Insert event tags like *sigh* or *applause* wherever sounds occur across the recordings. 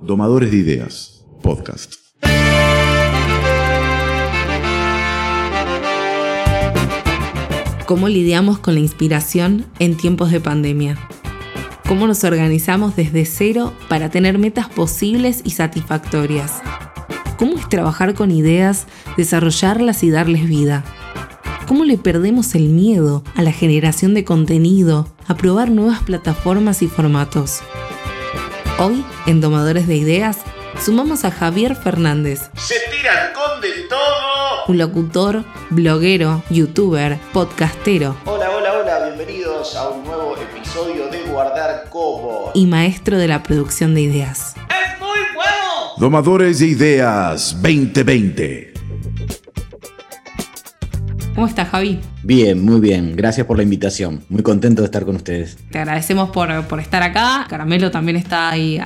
Domadores de Ideas, podcast. ¿Cómo lidiamos con la inspiración en tiempos de pandemia? ¿Cómo nos organizamos desde cero para tener metas posibles y satisfactorias? ¿Cómo es trabajar con ideas, desarrollarlas y darles vida? ¿Cómo le perdemos el miedo a la generación de contenido, a probar nuevas plataformas y formatos? Hoy, en Domadores de Ideas, sumamos a Javier Fernández. Se tiran con de todo. Un locutor, bloguero, youtuber, podcastero. Hola, hola, hola, bienvenidos a un nuevo episodio de Guardar Como. Y maestro de la producción de ideas. ¡Es muy bueno! Domadores de Ideas 2020. ¿Cómo estás, Javi? Bien, muy bien. Gracias por la invitación. Muy contento de estar con ustedes. Te agradecemos por, por estar acá. Caramelo también está ahí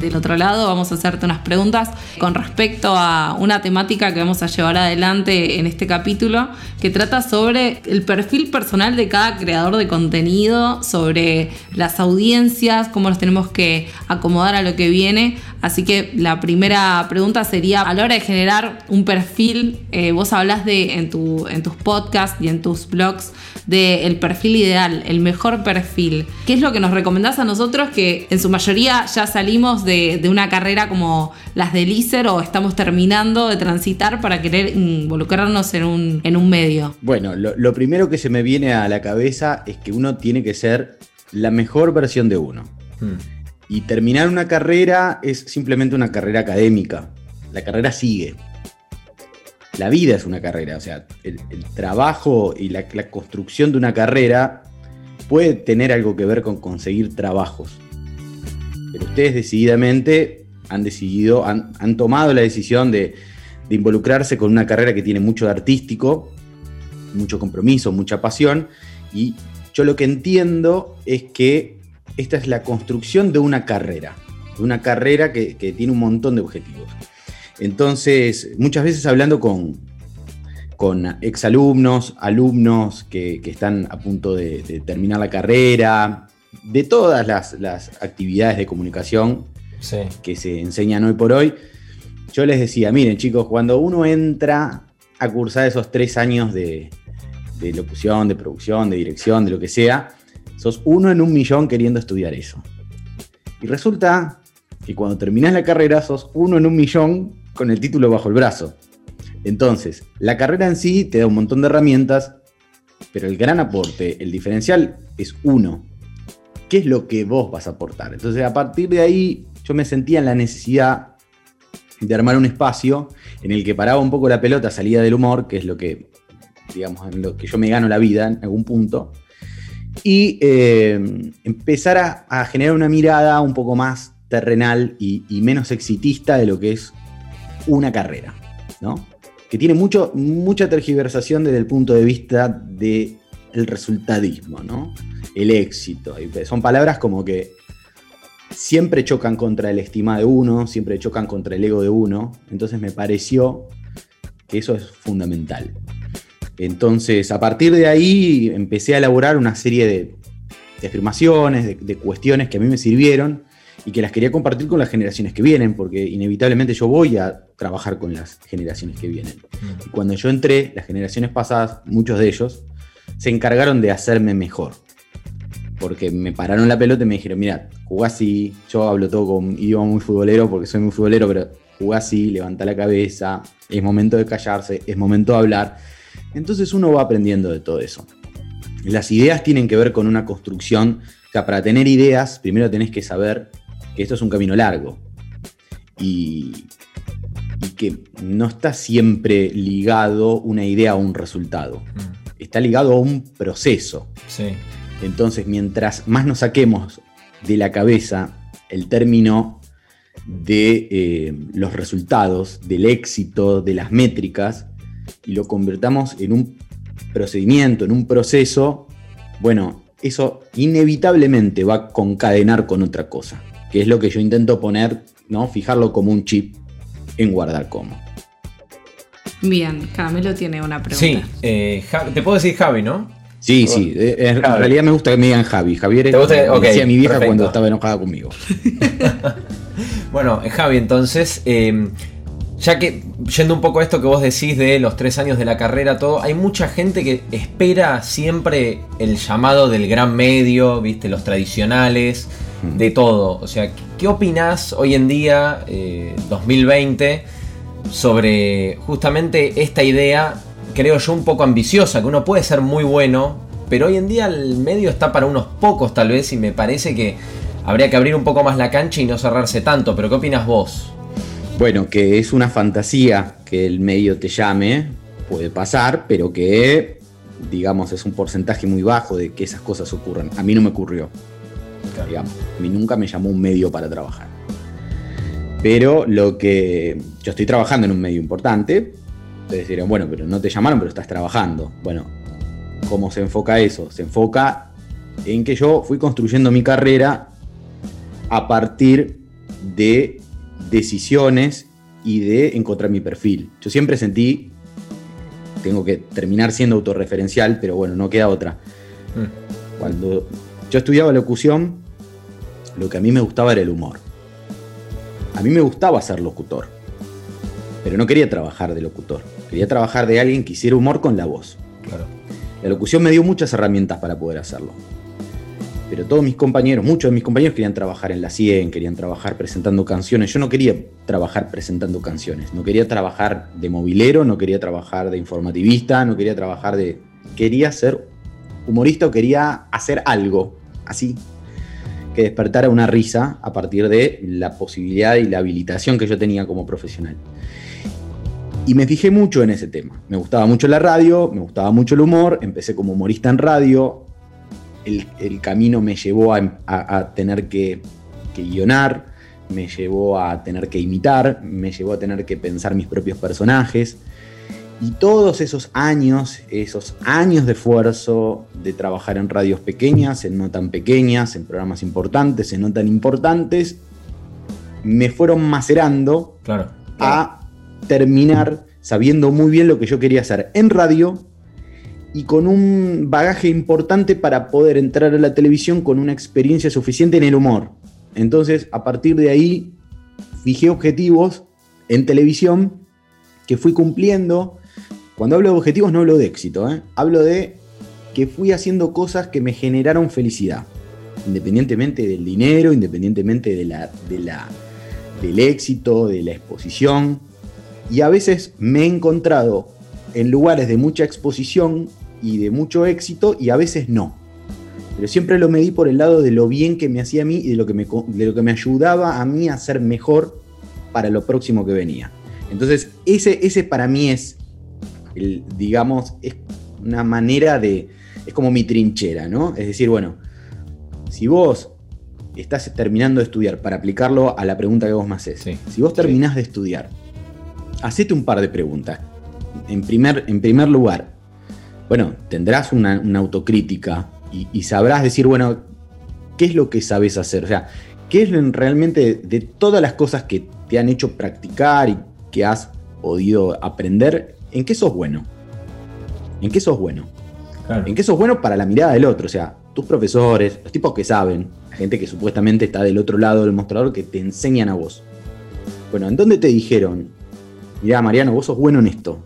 del otro lado. Vamos a hacerte unas preguntas con respecto a una temática que vamos a llevar adelante en este capítulo, que trata sobre el perfil personal de cada creador de contenido, sobre las audiencias, cómo nos tenemos que acomodar a lo que viene. Así que la primera pregunta sería, a la hora de generar un perfil, eh, vos hablas de en, tu, en tus podcasts y en tus blogs del perfil ideal, el mejor perfil. ¿Qué es lo que nos recomendás a nosotros que en su mayoría ya salimos de, de una carrera como las del ISER o estamos terminando de transitar para querer involucrarnos en un, en un medio? Bueno, lo, lo primero que se me viene a la cabeza es que uno tiene que ser la mejor versión de uno. Y terminar una carrera es simplemente una carrera académica. La carrera sigue. La vida es una carrera, o sea, el, trabajo y la, construcción de una carrera puede tener algo que ver con conseguir trabajos. Pero ustedes decididamente han decidido, han, han tomado la decisión de, involucrarse con una carrera que tiene mucho de artístico, mucho compromiso, mucha pasión, y yo lo que entiendo es que esta es la construcción de una carrera, de una carrera que, tiene un montón de objetivos. Entonces, muchas veces hablando con, con exalumnos, alumnos que, que están a punto de, de, terminar la carrera, de todas las, las actividades de comunicación sí. que se enseñan hoy por hoy, yo les decía, miren chicos, cuando uno entra a cursar esos tres años de, de locución, de producción, de dirección, de lo que sea, sos uno en un millón queriendo estudiar eso. Y resulta que cuando terminás la carrera sos uno en un millón con el título bajo el brazo. Entonces, la carrera en sí te da un montón de herramientas, pero el gran aporte, el diferencial es uno. ¿Qué es lo que vos vas a aportar? Entonces, a partir de ahí, yo me sentía en la necesidad de armar un espacio en el que paraba un poco la pelota, salía del humor, que es lo que, digamos, en lo que yo me gano la vida en algún punto, y eh, empezar a, generar una mirada un poco más terrenal y, menos exitista de lo que es una carrera, ¿no? Que tiene mucho, mucha tergiversación desde el punto de vista del de resultadismo, ¿no? El éxito. Son palabras como que siempre chocan contra el estima de uno, siempre chocan contra el ego de uno. Entonces me pareció que eso es fundamental. Entonces, a partir de ahí empecé a elaborar una serie de, de afirmaciones, de, de, cuestiones que a mí me sirvieron y que las quería compartir con las generaciones que vienen, porque inevitablemente yo voy a trabajar con las generaciones que vienen. Y cuando yo entré, las generaciones pasadas, muchos de ellos, se encargaron de hacerme mejor. Porque me pararon la pelota y me dijeron, mira, jugá así, yo hablo todo con idioma muy futbolero porque soy muy futbolero, pero jugá así, levanta la cabeza, es momento de callarse, es momento de hablar. Entonces uno va aprendiendo de todo eso. Las ideas tienen que ver con una construcción, o sea, para tener ideas, primero tenés que saber que esto es un camino largo y, y que no está siempre ligado una idea a un resultado, mm. está ligado a un proceso. Sí. Entonces, mientras más nos saquemos de la cabeza el término de eh, los resultados, del éxito, de las métricas, y lo convertamos en un procedimiento, en un proceso, bueno, eso inevitablemente va a concadenar con otra cosa, que es lo que yo intento poner, ¿no? Fijarlo como un chip en guardar como. Bien, Camilo tiene una pregunta. Sí, eh, te puedo decir Javi, ¿no? Sí, sí, en realidad me gusta que me digan Javi. Javier es gusta? Okay, decía mi vieja perfecto. cuando estaba enojada conmigo. *laughs* Bueno, eh, Javi, entonces, eh, ya que yendo un poco a esto que vos decís de los tres años de la carrera, todo, hay mucha gente que espera siempre el llamado del gran medio, viste, los tradicionales, de todo. O sea, ¿qué opinás hoy en día, 2020, sobre justamente esta idea, creo yo, un poco ambiciosa, que uno puede ser muy bueno, pero hoy en día el medio está para unos pocos tal vez y me parece que habría que abrir un poco más la cancha y no cerrarse tanto, pero ¿qué opinas vos? Bueno, que es una fantasía que el medio te llame, puede pasar, pero que, digamos, es un porcentaje muy bajo de que esas cosas ocurran. A mí no me ocurrió. Digamos, a mí nunca me llamó un medio para trabajar. Pero lo que. Yo estoy trabajando en un medio importante. Ustedes dirán, bueno, pero no te llamaron, pero estás trabajando. Bueno, ¿cómo se enfoca eso? Se enfoca en que yo fui construyendo mi carrera a partir de decisiones y de encontrar mi perfil. Yo siempre sentí, tengo que terminar siendo autorreferencial, pero bueno, no queda otra. Mm. Cuando yo estudiaba locución, lo que a mí me gustaba era el humor. A mí me gustaba ser locutor, pero no quería trabajar de locutor. Quería trabajar de alguien que hiciera humor con la voz. La locución me dio muchas herramientas para poder hacerlo pero todos mis compañeros, muchos de mis compañeros querían trabajar en la 100, querían trabajar presentando canciones. Yo no quería trabajar presentando canciones, no quería trabajar de movilero, no quería trabajar de informativista, no quería trabajar de... Quería ser humorista o quería hacer algo así que despertara una risa a partir de la posibilidad y la habilitación que yo tenía como profesional. Y me fijé mucho en ese tema. Me gustaba mucho la radio, me gustaba mucho el humor, empecé como humorista en radio, el, camino me llevó a, tener que, guionar, me llevó a tener que imitar, me llevó a tener que pensar mis propios personajes. Y todos esos años, esos años de esfuerzo de trabajar en radios pequeñas, en no tan pequeñas, en programas importantes, en no tan importantes, me fueron macerando a terminar sabiendo muy bien lo que yo quería hacer en radio y con un bagaje importante para poder entrar a la televisión con una experiencia suficiente en el humor. Entonces, a partir de ahí, fijé objetivos en televisión que fui cumpliendo. Cuando hablo de objetivos no hablo de éxito, ¿eh? hablo de que fui haciendo cosas que me generaron felicidad, independientemente del dinero, independientemente de la, de la, del éxito, de la exposición. Y a veces me he encontrado en lugares de mucha exposición y de mucho éxito y a veces no. Pero siempre lo medí por el lado de lo bien que me hacía a mí y de lo que me, de lo que me ayudaba a mí a ser mejor para lo próximo que venía. Entonces, ese, ese para mí es, el, digamos, es una manera de, es como mi trinchera, ¿no? Es decir, bueno, si vos estás terminando de estudiar, para aplicarlo a la pregunta que vos me haces, si vos terminás de estudiar, hacete un par de preguntas. En primer, en primer lugar, bueno, tendrás una, autocrítica y, sabrás decir, bueno, ¿qué es lo que sabes hacer? O sea, ¿qué es realmente de, todas las cosas que te han hecho practicar y que has podido aprender, en qué sos bueno? ¿En qué sos bueno? ¿En qué sos bueno para la mirada del otro? O sea, tus profesores, los tipos que saben, la gente que supuestamente está del otro lado del mostrador que te enseñan a vos. Bueno, ¿en dónde te dijeron? Mirá, Mariano, vos sos bueno en esto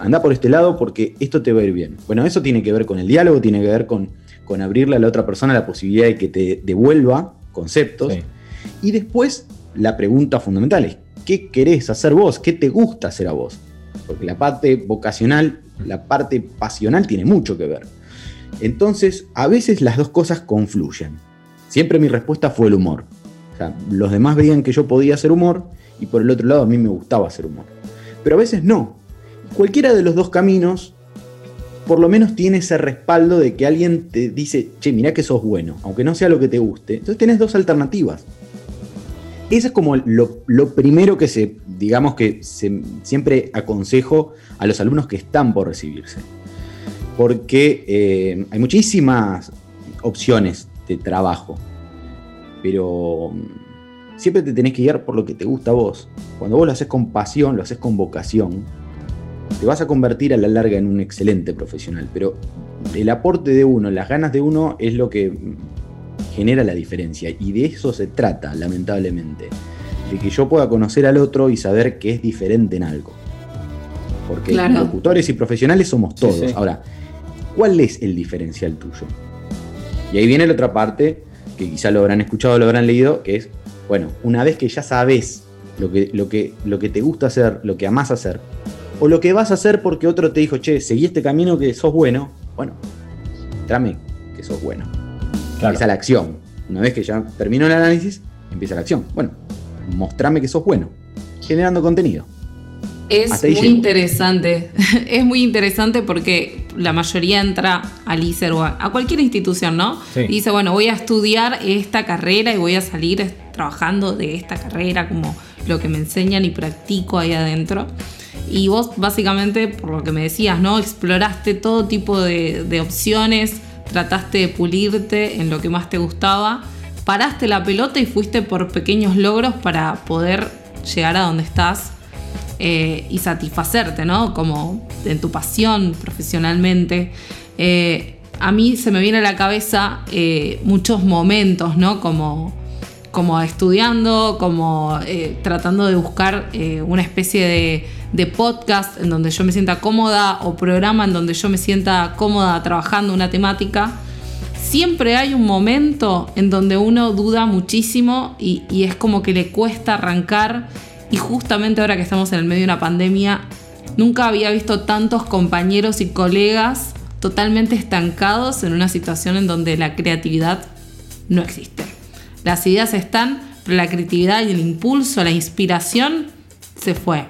anda por este lado porque esto te va a ir bien. Bueno, eso tiene que ver con el diálogo, tiene que ver con, con abrirle a la otra persona la posibilidad de que te devuelva conceptos. Y después, la pregunta fundamental es, ¿qué querés hacer vos? ¿Qué te gusta hacer a vos? Porque la parte vocacional, la parte pasional tiene mucho que ver. Entonces, a veces las dos cosas confluyen. Siempre mi respuesta fue el humor. Los demás veían que yo podía hacer humor y por el otro lado a mí me gustaba hacer humor. Pero a veces no cualquiera de los dos caminos por lo menos tiene ese respaldo de que alguien te dice, che, mirá que sos bueno, aunque no sea lo que te guste. Entonces tenés dos alternativas. Eso es como lo, primero que se, digamos que siempre aconsejo a los alumnos que están por recibirse. Porque eh, hay muchísimas opciones de trabajo, pero mm, siempre te tenés que guiar por lo que te gusta a vos. Cuando vos lo haces con pasión, lo haces con vocación, te vas a convertir a la larga en un excelente profesional, pero el aporte de uno, las ganas de uno es lo que genera la diferencia. Y de eso se trata, lamentablemente. De que yo pueda conocer al otro y saber que es diferente en algo. Porque locutores y profesionales somos todos. Ahora, ¿cuál es el diferencial tuyo? Y ahí viene la otra parte, que quizá lo habrán escuchado o lo habrán leído, que es, bueno, una vez que ya sabes lo que, lo que, lo que te gusta hacer, lo que amás hacer, o lo que vas a hacer porque otro te dijo, che, seguí este camino que sos bueno, bueno, trame que sos bueno. Empieza la acción. Una vez que ya terminó el análisis, empieza la acción. Bueno, mostrame que sos bueno, generando contenido. Es muy interesante, *laughs* es muy interesante porque la mayoría entra al ICER o a, cualquier institución, ¿no? Y dice, bueno, voy a estudiar esta carrera y voy a salir trabajando de esta carrera como lo que me enseñan y practico ahí adentro. Y vos básicamente, por lo que me decías, ¿no? Exploraste todo tipo de, de opciones, trataste de pulirte en lo que más te gustaba, paraste la pelota y fuiste por pequeños logros para poder llegar a donde estás eh, y satisfacerte, ¿no? Como en tu pasión profesionalmente. Eh, a mí se me viene a la cabeza eh, muchos momentos, ¿no? Como, como estudiando, como tratando de buscar una especie de, de, podcast en donde yo me sienta cómoda o programa en donde yo me sienta cómoda trabajando una temática. Siempre hay un momento en donde uno duda muchísimo y, es como que le cuesta arrancar y justamente ahora que estamos en el medio de una pandemia, nunca había visto tantos compañeros y colegas totalmente estancados en una situación en donde la creatividad no existe. Las ideas están, pero la creatividad y el impulso, la inspiración se fue.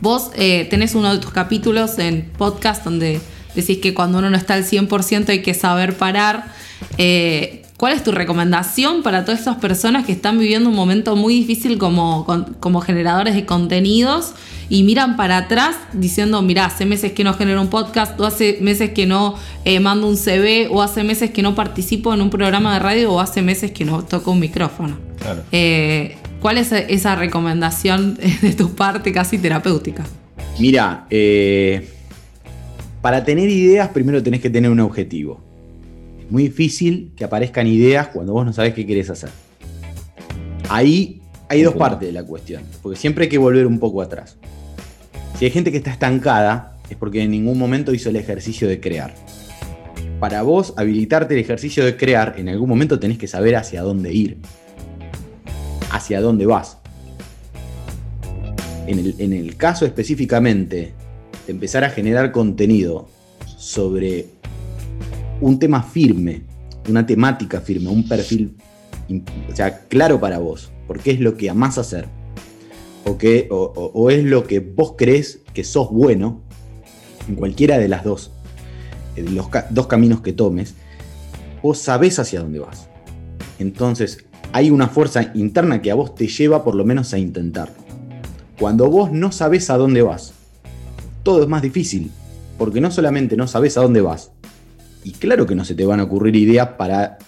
Vos eh, tenés uno de tus capítulos en podcast donde decís que cuando uno no está al 100% hay que saber parar. Eh, ¿Cuál es tu recomendación para todas estas personas que están viviendo un momento muy difícil como, como generadores de contenidos y miran para atrás diciendo, mira, hace meses que no genero un podcast, o hace meses que no eh, mando un CV, o hace meses que no participo en un programa de radio, o hace meses que no toco un micrófono? Eh, ¿Cuál es esa recomendación *laughs* de tu parte casi terapéutica? Mira, eh, para tener ideas primero tenés que tener un objetivo muy difícil que aparezcan ideas cuando vos no sabés qué querés hacer. Ahí hay dos partes de la cuestión, porque siempre hay que volver un poco atrás. Si hay gente que está estancada, es porque en ningún momento hizo el ejercicio de crear. Para vos habilitarte el ejercicio de crear, en algún momento tenés que saber hacia dónde ir, hacia dónde vas. En el, caso específicamente de empezar a generar contenido sobre un tema firme, una temática firme, un perfil o sea, claro para vos, porque es lo que amás hacer, o, o, es lo que vos crees que sos bueno, en cualquiera de las dos, eh, los dos caminos que tomes, vos sabés hacia dónde vas. Entonces, hay una fuerza interna que a vos te lleva por lo menos a intentarlo. Cuando vos no sabés a dónde vas, todo es más difícil, porque no solamente no sabés a dónde vas, y claro que no se te van a ocurrir ideas para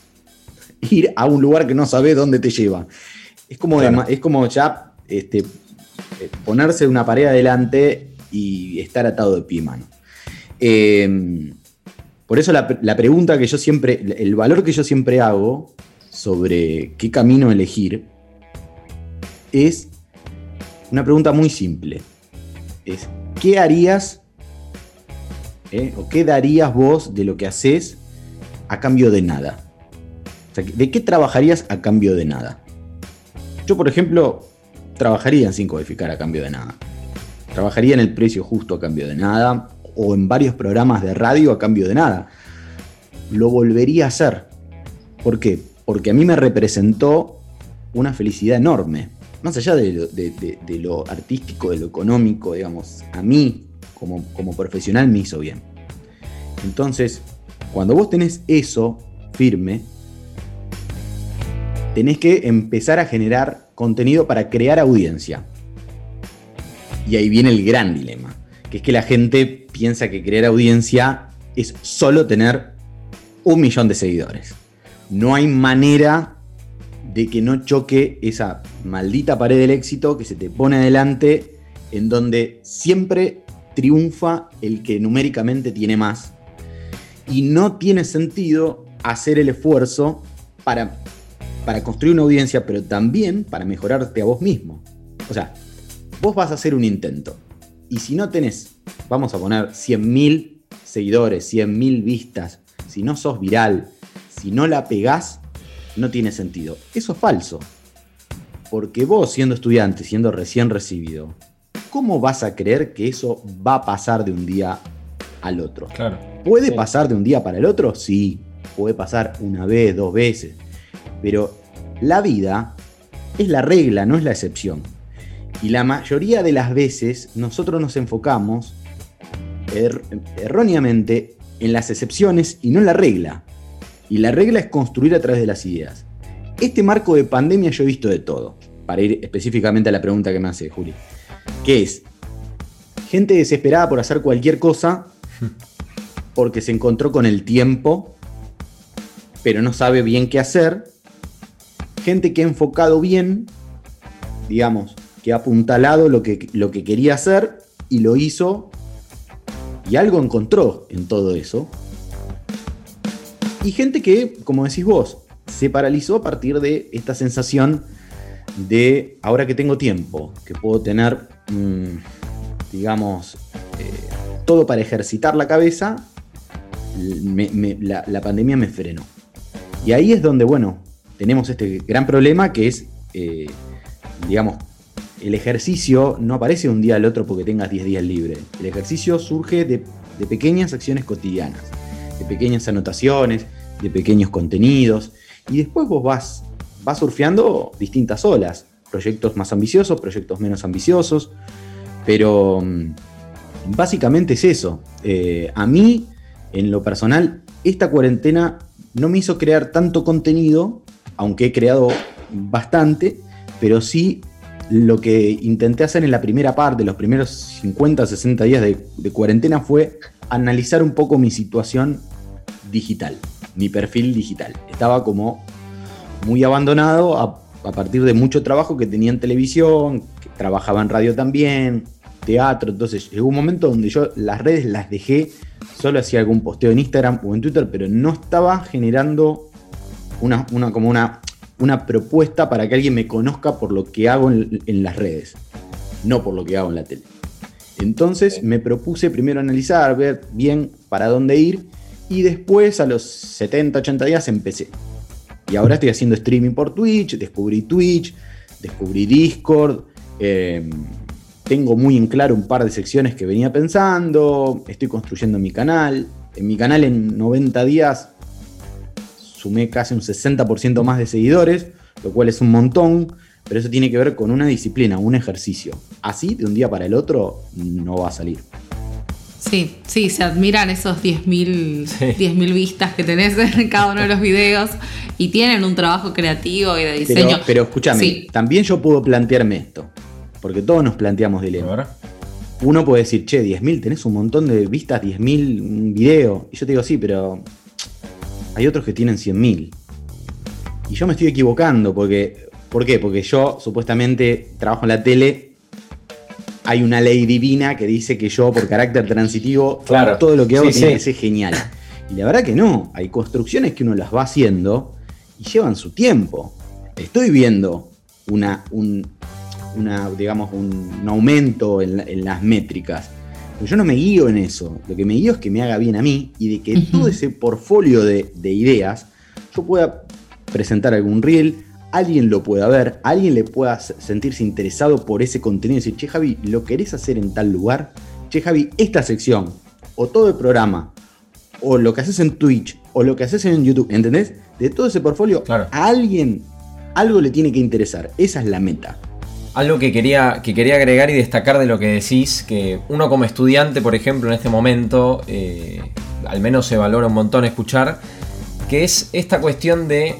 ir a un lugar que no sabes dónde te lleva. Es como, es como ya este, eh, ponerse una pared adelante y estar atado de pie y mano. Em, por eso la, la, pregunta que yo siempre, el valor que yo siempre hago sobre qué camino elegir es una pregunta muy simple. Es, ¿qué harías ¿eh? ¿O qué darías vos de lo que haces a cambio de nada? ¿De qué trabajarías a cambio de nada? Yo, por ejemplo, trabajaría sin codificar a cambio de nada. Trabajaría en el precio justo a cambio de nada. O en varios programas de radio a cambio de nada. Lo volvería a hacer. ¿Por qué? Porque a mí me representó una felicidad enorme. Más allá de lo, artístico, de lo económico, digamos, a mí como, profesional me hizo bien. Entonces, cuando vos tenés eso firme, tenés que empezar a generar contenido para crear audiencia. Y ahí viene el gran dilema, que es que la gente piensa que crear audiencia es solo tener un millón de seguidores. No hay manera de que no choque esa maldita pared del éxito que se te pone adelante, en donde siempre triunfa el que numéricamente tiene más. Y no tiene sentido hacer el esfuerzo para, para construir una audiencia, pero también para mejorarte a vos mismo. O sea, vos vas a hacer un intento. Y si no tenés, vamos a poner 100.000 seguidores, 100.000 vistas, si no sos viral, si no la pegás, no tiene sentido. Eso es falso. Porque vos, siendo estudiante, siendo recién recibido, ¿cómo vas a creer que eso va a pasar de un día al otro? Claro. ¿Puede pasar de un día para el otro? Sí, puede pasar una vez, dos veces. Pero la vida es la regla, no es la excepción. Y la mayoría de las veces nosotros nos enfocamos er- erróneamente en las excepciones y no en la regla. Y la regla es construir a través de las ideas. Este marco de pandemia yo he visto de todo, para ir específicamente a la pregunta que me hace Juli, que es gente desesperada por hacer cualquier cosa *laughs* porque se encontró con el tiempo, pero no sabe bien qué hacer. Gente que ha enfocado bien, digamos, que ha apuntalado lo que, lo que quería hacer y lo hizo y algo encontró en todo eso. Y gente que, como decís vos, se paralizó a partir de esta sensación de ahora que tengo tiempo, que puedo tener, mm, digamos, eh, todo para ejercitar la cabeza, la, pandemia me frenó. Y ahí es donde, bueno, tenemos este gran problema que es, eh, digamos, el ejercicio no aparece un día al otro porque tengas 10 días libres. El ejercicio surge de pequeñas acciones cotidianas, de pequeñas anotaciones, de pequeños contenidos. Y después vos vas, vas surfeando distintas olas. Proyectos más ambiciosos, proyectos menos ambiciosos. Pero mm, básicamente es eso. Eh, a mí, en lo personal, esta cuarentena no me hizo crear tanto contenido, aunque he creado bastante, pero sí lo que intenté hacer en la primera parte, los primeros 50, 60 días de, de cuarentena, fue analizar un poco mi situación digital, mi perfil digital. Estaba como muy abandonado a, a partir de mucho trabajo que tenía en televisión, que trabajaba en radio también, teatro, entonces llegó un momento donde yo las redes las dejé, solo hacía algún posteo en Instagram o en Twitter, pero no estaba generando una, una como una, una propuesta para que alguien me conozca por lo que hago en, en las redes, no por lo que hago en la tele. Entonces me propuse primero analizar, ver bien para dónde ir y después a los 70, 80 días empecé. Y ahora estoy haciendo streaming por Twitch, descubrí Twitch, descubrí Discord, eh, tengo muy en claro un par de secciones que venía pensando, estoy construyendo mi canal. En mi canal en 90 días sumé casi un 60% más de seguidores, lo cual es un montón, pero eso tiene que ver con una disciplina, un ejercicio. Así, de un día para el otro, no va a salir. Sí, sí, se admiran esos 10.000 Sí. 10.000 vistas que tenés en cada uno de los videos y tienen un trabajo creativo y de diseño. Pero, pero escúchame, Sí, también yo puedo plantearme esto, porque todos nos planteamos dilemas. Uno puede decir, che, 10.000, tenés un montón de vistas, 10.000 un video. Y yo te digo, sí, pero hay otros que tienen 100.000. Y yo me estoy equivocando, porque, ¿por qué? Porque yo supuestamente trabajo en la tele. Hay una ley divina que dice que yo, por carácter transitivo, Claro. todo lo que hago Sí, tiene sí. que ser genial. Y la verdad que no. Hay construcciones que uno las va haciendo y llevan su tiempo. Estoy viendo una, un, una, digamos, un, un aumento en, la- en las métricas. Pero yo no me guío en eso. Lo que me guío es que me haga bien a mí y de que todo ese portfolio de, de ideas yo pueda presentar algún reel, alguien lo pueda ver, alguien le pueda sentirse interesado por ese contenido y decir, che Javi, ¿lo querés hacer en tal lugar? Che Javi, esta sección, o todo el programa, o lo que haces en Twitch, o lo que haces en YouTube, ¿entendés? De todo ese portfolio, Claro. a alguien algo le tiene que interesar. Esa es la meta. Algo que quería, que quería agregar y destacar de lo que decís, que uno como estudiante, por ejemplo, en este momento, eh, al menos se valora un montón escuchar, que es esta cuestión de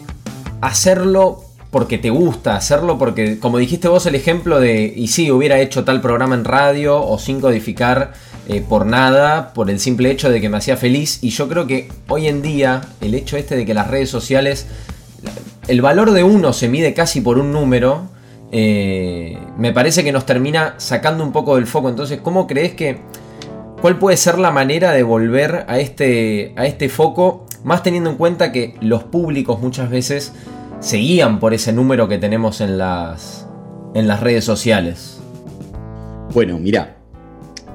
hacerlo porque te gusta, hacerlo porque, como dijiste vos, el ejemplo de, y sí, hubiera hecho tal programa en radio o sin codificar eh, por nada, por el simple hecho de que me hacía feliz, y yo creo que hoy en día el hecho este de que las redes sociales, el valor de uno se mide casi por un número, eh, me parece que nos termina sacando un poco del foco. Entonces, ¿cómo crees que... ¿Cuál puede ser la manera de volver a este, a este foco? Más teniendo en cuenta que los públicos muchas veces se guían por ese número que tenemos en las, en las redes sociales. Bueno, mira,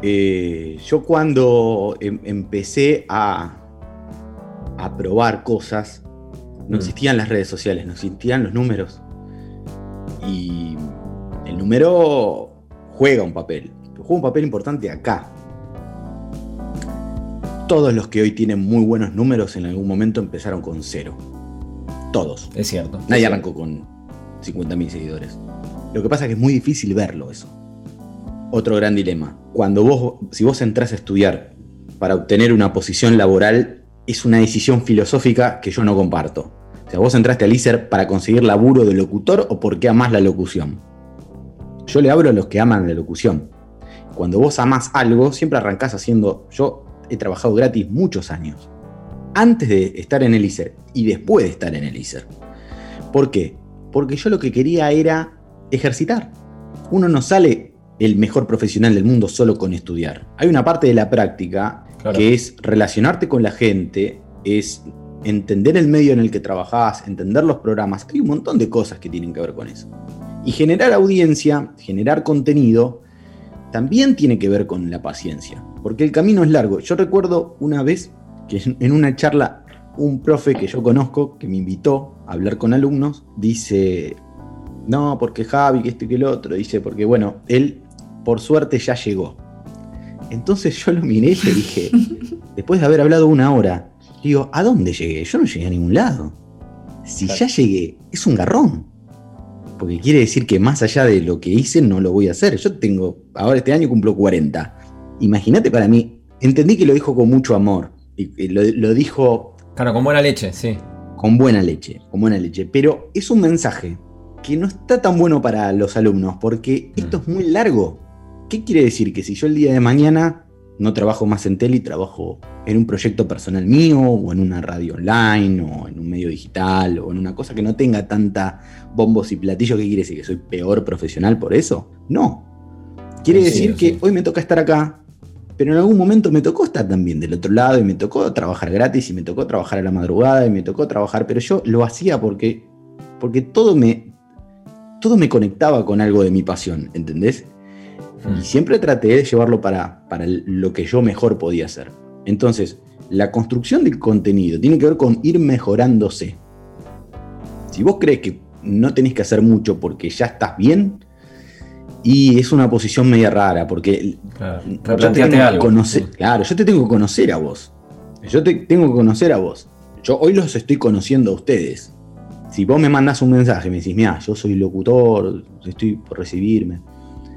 eh, yo cuando em- empecé a, a probar cosas, no Mm. existían las redes sociales, no existían los números. Y el número juega un papel, juega un papel importante acá. Todos los que hoy tienen muy buenos números en algún momento empezaron con cero. Todos. Es cierto. Nadie arrancó con 50.000 seguidores. Lo que pasa es que es muy difícil verlo eso. Otro gran dilema. Cuando vos, si vos entras a estudiar para obtener una posición laboral, es una decisión filosófica que yo no comparto. O sea, vos entraste al ISER para conseguir laburo de locutor o porque amás la locución. Yo le hablo a los que aman la locución. Cuando vos amás algo, siempre arrancás haciendo. Yo he trabajado gratis muchos años. Antes de estar en el ISER y después de estar en el ISER. ¿Por qué? Porque yo lo que quería era ejercitar. Uno no sale el mejor profesional del mundo solo con estudiar. Hay una parte de la práctica Claro. que es relacionarte con la gente, es entender el medio en el que trabajás, entender los programas. Hay un montón de cosas que tienen que ver con eso. Y generar audiencia, generar contenido, también tiene que ver con la paciencia, porque el camino es largo. Yo recuerdo una vez que en una charla un profe que yo conozco, que me invitó a hablar con alumnos, dice, no, porque Javi, que esto y que el otro, dice, porque bueno, él por suerte ya llegó. Entonces yo lo miré y le dije, *laughs* después de haber hablado una hora, digo, ¿a dónde llegué? Yo no llegué a ningún lado. Si ya llegué, es un garrón. Porque quiere decir que más allá de lo que hice, no lo voy a hacer. Yo tengo, ahora este año cumplo 40. Imagínate para mí, entendí que lo dijo con mucho amor. Y y lo, lo dijo Claro, con buena leche, sí. con buena leche, con buena leche. Pero es un mensaje que no está tan bueno para los alumnos, porque esto es muy largo. ¿Qué quiere decir? Que si yo el día de mañana no trabajo más en tele y trabajo en un proyecto personal mío, o en una radio online, o en un medio digital, o en una cosa que no tenga tanta bombos y platillos, ¿qué quiere decir? ¿Que soy peor profesional por eso? No. Quiere decir que hoy me toca estar acá, pero en algún momento me tocó estar también del otro lado y me tocó trabajar gratis y me tocó trabajar a la madrugada y me tocó trabajar, pero yo lo hacía porque, porque todo, me, todo me conectaba con algo de mi pasión, ¿entendés? Mm. Y siempre traté de llevarlo para, para lo que yo mejor podía hacer. Entonces, la construcción del contenido tiene que ver con ir mejorándose. Si vos crees que no tenés que hacer mucho porque ya estás bien, y es una posición media rara, porque Claro. yo te tengo que algo. conocer- claro, yo te tengo que conocer a vos. Yo te tengo que conocer a vos. Yo hoy los estoy conociendo a ustedes. Si vos me mandás un mensaje me decís, mira, yo soy locutor, estoy por recibirme,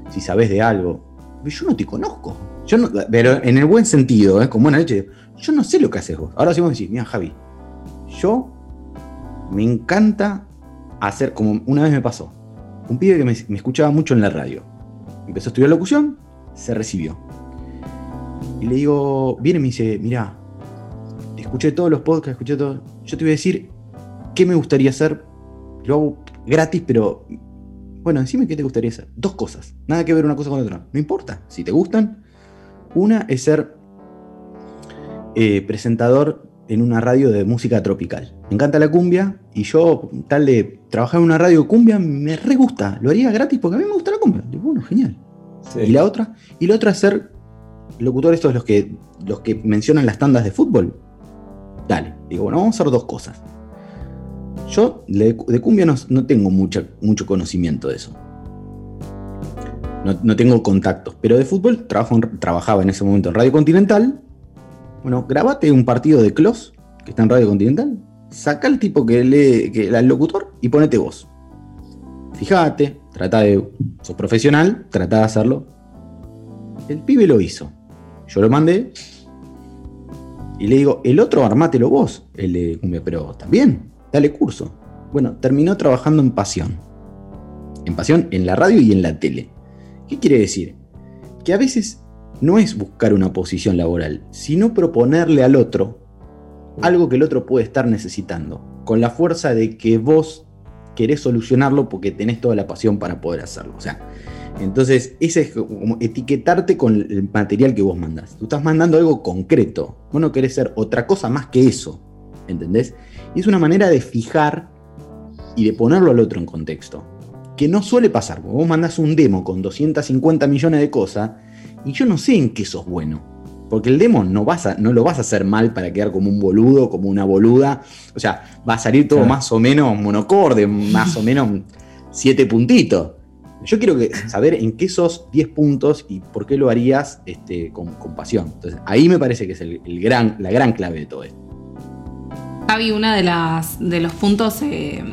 si sabés de algo, yo no te conozco. Yo no- pero en el buen sentido, ¿eh? con buena leche, yo no sé lo que haces vos. Ahora sí vos decís, mira, Javi, yo me encanta hacer, como una vez me pasó, un pibe que me, escuchaba mucho en la radio. Empezó a estudiar locución, se recibió. Y le digo, viene y me dice, mira, escuché todos los podcasts, escuché todo. Yo te voy a decir qué me gustaría hacer. Lo hago gratis, pero bueno, decime qué te gustaría hacer. Dos cosas. Nada que ver una cosa con otra. No importa. Si te gustan. Una es ser eh, presentador en una radio de música tropical. Me encanta la cumbia y yo, tal de trabajar en una radio de cumbia, me re gusta. Lo haría gratis porque a mí me gusta la cumbia. Digo, bueno, genial. Sí. Y la otra, y la otra es ser locutor, estos los que, los que mencionan las tandas de fútbol. Dale, digo, bueno, vamos a hacer dos cosas. Yo de, cumbia no, no tengo mucha, mucho conocimiento de eso. No, no tengo contactos, pero de fútbol trabajo trabajaba en ese momento en Radio Continental. Bueno, grabate un partido de Clos, que está en Radio Continental, saca al tipo que lee, que, al locutor y ponete vos. Fíjate, trata de. Sos profesional, trata de hacerlo. El pibe lo hizo. Yo lo mandé. Y le digo, el otro armátelo vos. El de cumbia, pero también, dale curso. Bueno, terminó trabajando en pasión. En pasión en la radio y en la tele. ¿Qué quiere decir? Que a veces no es buscar una posición laboral, sino proponerle al otro algo que el otro puede estar necesitando, con la fuerza de que vos querés solucionarlo porque tenés toda la pasión para poder hacerlo. O sea, entonces, ese es como etiquetarte con el material que vos mandás. Tú estás mandando algo concreto. Vos no querés ser otra cosa más que eso. ¿Entendés? Y es una manera de fijar y de ponerlo al otro en contexto. Que no suele pasar. Vos mandás un demo con 250 millones de cosas y yo no sé en qué sos bueno. Porque el demo no, vas a, no lo vas a hacer mal para quedar como un boludo, como una boluda. O sea, va a salir todo más o menos monocorde, más o menos siete puntitos. Yo quiero que, saber en qué sos 10 puntos y por qué lo harías este, con, pasión. Entonces, ahí me parece que es el, gran, la gran clave de todo esto. Javi, uno de, las, de los puntos eh,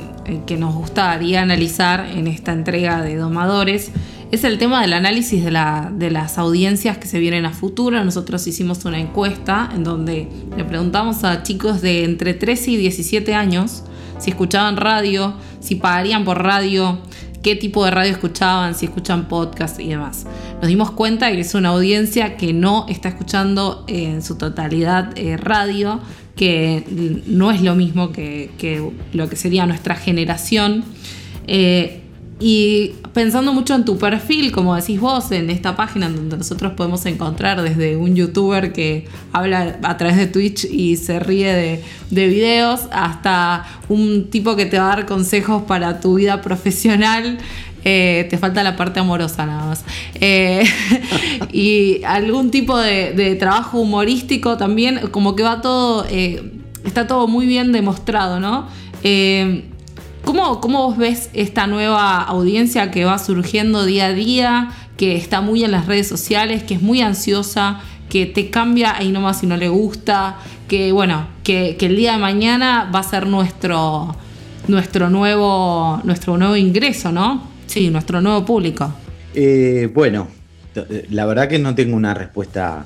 que nos gustaría analizar en esta entrega de Domadores es el tema del análisis de, las audiencias que se vienen a futuro. Nosotros hicimos una encuesta en donde le preguntamos a chicos de entre 13 y 17 años si escuchaban radio, si pagarían por radio, qué tipo de radio escuchaban, si escuchan podcast y demás. Nos dimos cuenta que es una audiencia que no está escuchando en su totalidad eh, radio, que no es lo mismo que, lo que sería nuestra generación. Eh, y pensando mucho en tu perfil, como decís vos, en esta página donde nosotros podemos encontrar desde un youtuber que habla a través de Twitch y se ríe de, de videos, hasta un tipo que te va a dar consejos para tu vida profesional. Eh, te falta la parte amorosa nada más. Eh, *laughs* y algún tipo de, trabajo humorístico también, como que va todo, eh, está todo muy bien demostrado, ¿no? ¿Cómo, vos ves esta nueva audiencia que va surgiendo día a día, que está muy en las redes sociales, que es muy ansiosa, que te cambia ahí nomás si no le gusta, que bueno, que, el día de mañana va a ser nuestro, nuestro, nuevo, nuestro nuevo ingreso, ¿no? Sí, nuestro nuevo público. Eh, bueno, la verdad que no tengo una respuesta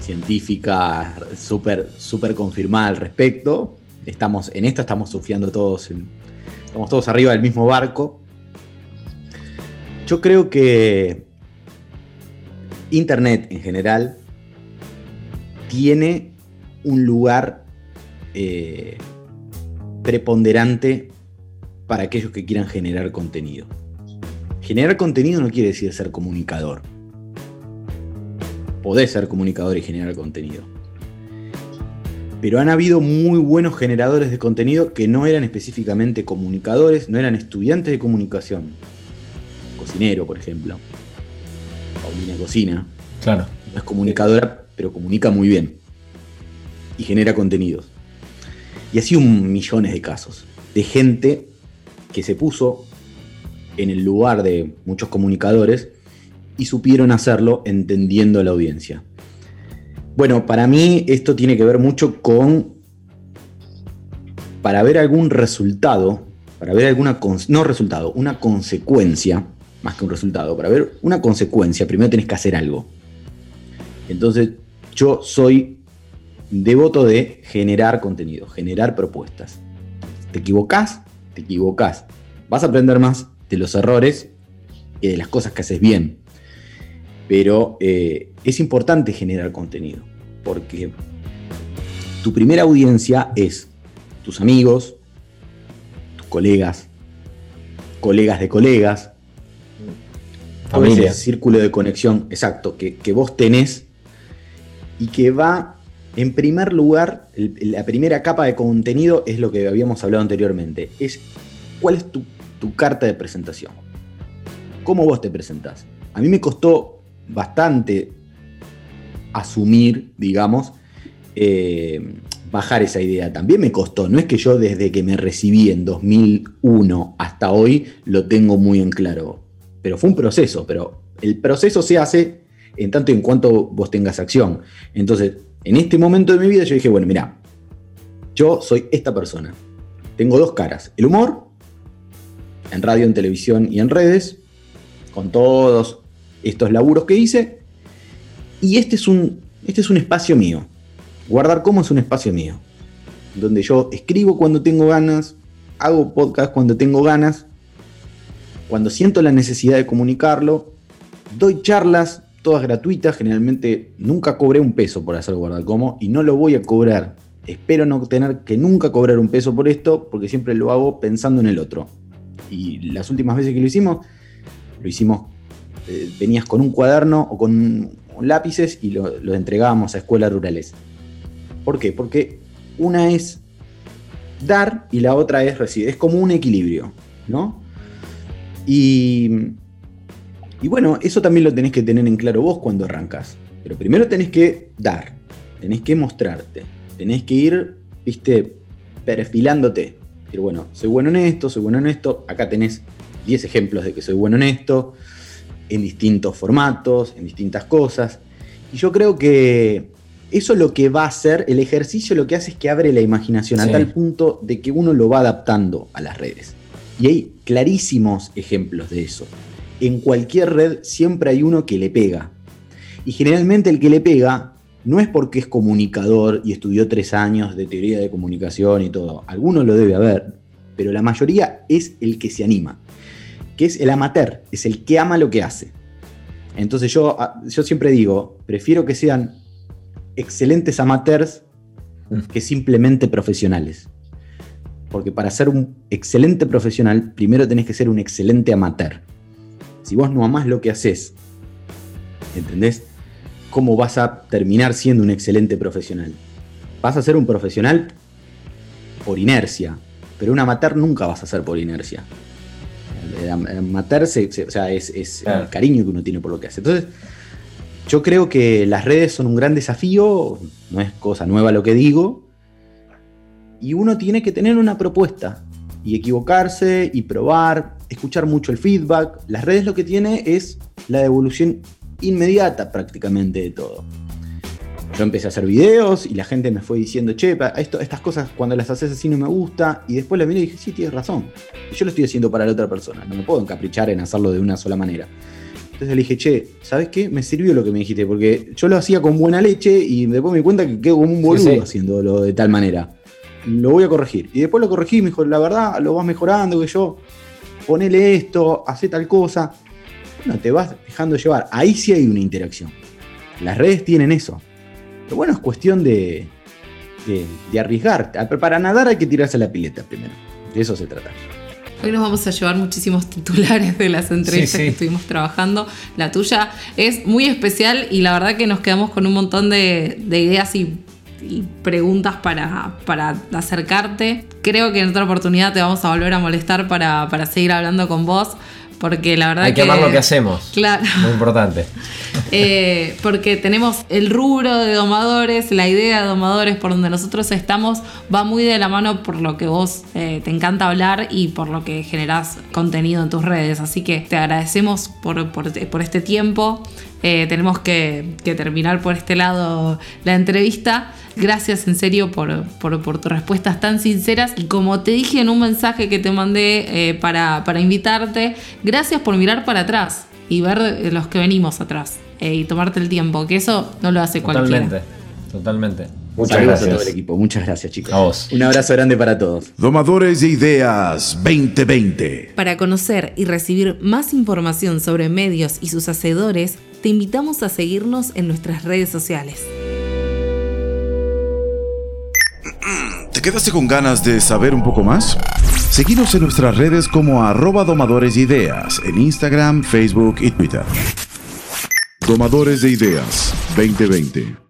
científica súper super confirmada al respecto. Estamos, en esto estamos surfeando todos en, estamos todos arriba del mismo barco. Yo creo que Internet en general tiene un lugar eh, preponderante para aquellos que quieran generar contenido. Generar contenido no quiere decir ser comunicador. Podés ser comunicador y generar contenido pero han habido muy buenos generadores de contenido que no eran específicamente comunicadores, no eran estudiantes de comunicación. Cocinero, por ejemplo. Paulina Cocina. Claro. No es comunicadora, pero comunica muy bien. Y genera contenidos. Y así un millones de casos. De gente que se puso en el lugar de muchos comunicadores y supieron hacerlo entendiendo a la audiencia. Bueno, para mí esto tiene que ver mucho con, para ver algún resultado, para ver alguna, no resultado, una consecuencia, más que un resultado, para ver una consecuencia, primero tenés que hacer algo. Entonces, yo soy devoto de generar contenido, generar propuestas. ¿Te equivocás? Te equivocás. Vas a aprender más de los errores y de las cosas que haces bien. Pero eh, es importante generar contenido, porque tu primera audiencia es tus amigos, tus colegas, colegas de colegas, familia. Círculo de conexión, exacto, que, vos tenés y que va, en primer lugar, la primera capa de contenido es lo que habíamos hablado anteriormente, es cuál es tu, tu carta de presentación, cómo vos te presentás. A mí me costó bastante asumir, digamos, eh, bajar esa idea. También me costó, no es que yo desde que me recibí en 2001 hasta hoy lo tengo muy en claro, pero fue un proceso, pero el proceso se hace en tanto y en cuanto vos tengas acción. Entonces, en este momento de mi vida yo dije, bueno, mira, yo soy esta persona. Tengo dos caras, el humor, en radio, en televisión y en redes, con todos estos laburos que hice. Y este es un, este es un espacio mío. Guardar cómo es un espacio mío. Donde yo escribo cuando tengo ganas, hago podcast cuando tengo ganas, cuando siento la necesidad de comunicarlo, doy charlas, todas gratuitas, generalmente nunca cobré un peso por hacer guardar cómo y no lo voy a cobrar. Espero no tener que nunca cobrar un peso por esto, porque siempre lo hago pensando en el otro. Y las últimas veces que lo hicimos, lo hicimos eh, venías con un cuaderno o con lápices y los lo entregábamos a escuelas rurales. ¿Por qué? Porque una es dar y la otra es recibir. Es como un equilibrio, ¿no? Y, y bueno, eso también lo tenés que tener en claro vos cuando arrancas. Pero primero tenés que dar, tenés que mostrarte, tenés que ir, viste, perfilándote. Bueno, soy bueno en esto, soy bueno en esto. Acá tenés 10 ejemplos de que soy bueno en esto, en distintos formatos, en distintas cosas. Y yo creo que eso lo que va a hacer, el ejercicio lo que hace es que abre la imaginación a tal punto de que uno lo va adaptando a las redes. Y hay clarísimos ejemplos de eso. En cualquier red siempre hay uno que le pega. Y generalmente el que le pega no es porque es comunicador y estudió tres años de teoría de comunicación y todo. Alguno lo debe haber, pero la mayoría es el que se anima, que es el amateur, es el que ama lo que hace. Entonces yo, ah, yo siempre digo, prefiero que sean excelentes amateurs que simplemente profesionales. Porque para ser un excelente profesional, primero tenés que ser un excelente amateur. Si vos no amás lo que haces, ¿entendés? ¿Cómo vas a terminar siendo un excelente profesional? Vas a ser un profesional por inercia, pero un amateur nunca vas a ser por inercia. El amateur es el cariño que uno tiene por lo que hace. Entonces, yo creo que las redes son un gran desafío, no es cosa nueva lo que digo, y uno tiene que tener una propuesta y equivocarse y probar, escuchar mucho el feedback. Las redes lo que tiene es la devolución inmediata prácticamente de todo. Yo empecé a hacer videos y la gente me fue diciendo, che, esto, estas cosas cuando las haces así no me gusta. Y después la miré y dije, sí, tienes razón. Yo lo estoy haciendo para la otra persona. No me puedo encaprichar en hacerlo de una sola manera. Entonces le dije, che, ¿sabes qué? Me sirvió lo que me dijiste, porque yo lo hacía con buena leche y después me di cuenta que quedo como un boludo haciéndolo de tal manera. Lo voy a corregir. Y después lo corregí y me dijo, la verdad, lo vas mejorando, que yo, ponele esto, hace tal cosa. Bueno, te vas dejando llevar. Ahí sí hay una interacción. Las redes tienen eso. Pero bueno, es cuestión de, de, de arriesgar. Para nadar hay que tirarse a la pileta primero. De eso se trata. Hoy nos vamos a llevar muchísimos titulares de las entrevistas que estuvimos trabajando. La tuya es muy especial y la verdad que nos quedamos con un montón de, ideas y, preguntas para, para, acercarte. Creo que en otra oportunidad te vamos a volver a molestar para, para seguir hablando con vos. Porque la verdad Hay que, amar lo que hacemos. Claro. Muy importante. *laughs* Eh, porque tenemos el rubro de domadores, la idea de domadores por donde nosotros estamos, va muy de la mano por lo que vos eh, te encanta hablar y por lo que generás contenido en tus redes. Así que te agradecemos por, por este tiempo. Eh, tenemos que, terminar por este lado la entrevista. Gracias en serio por, tus respuestas tan sinceras. Y como te dije en un mensaje que te mandé eh, para, invitarte, gracias por mirar para atrás y ver eh, los que venimos atrás y tomarte el tiempo, que eso no lo hace cualquiera. Totalmente, totalmente. Muchas gracias a todo el equipo. Muchas gracias, chicos. A vos. Un abrazo grande para todos. Domadores de Ideas 2020. Para conocer y recibir más información sobre medios y sus hacedores, te invitamos a seguirnos en nuestras redes sociales. ¿Te quedaste con ganas de saber un poco más? Seguimos en nuestras redes como arroba domadores de ideas en Instagram, Facebook y Twitter. Domadores de Ideas 2020.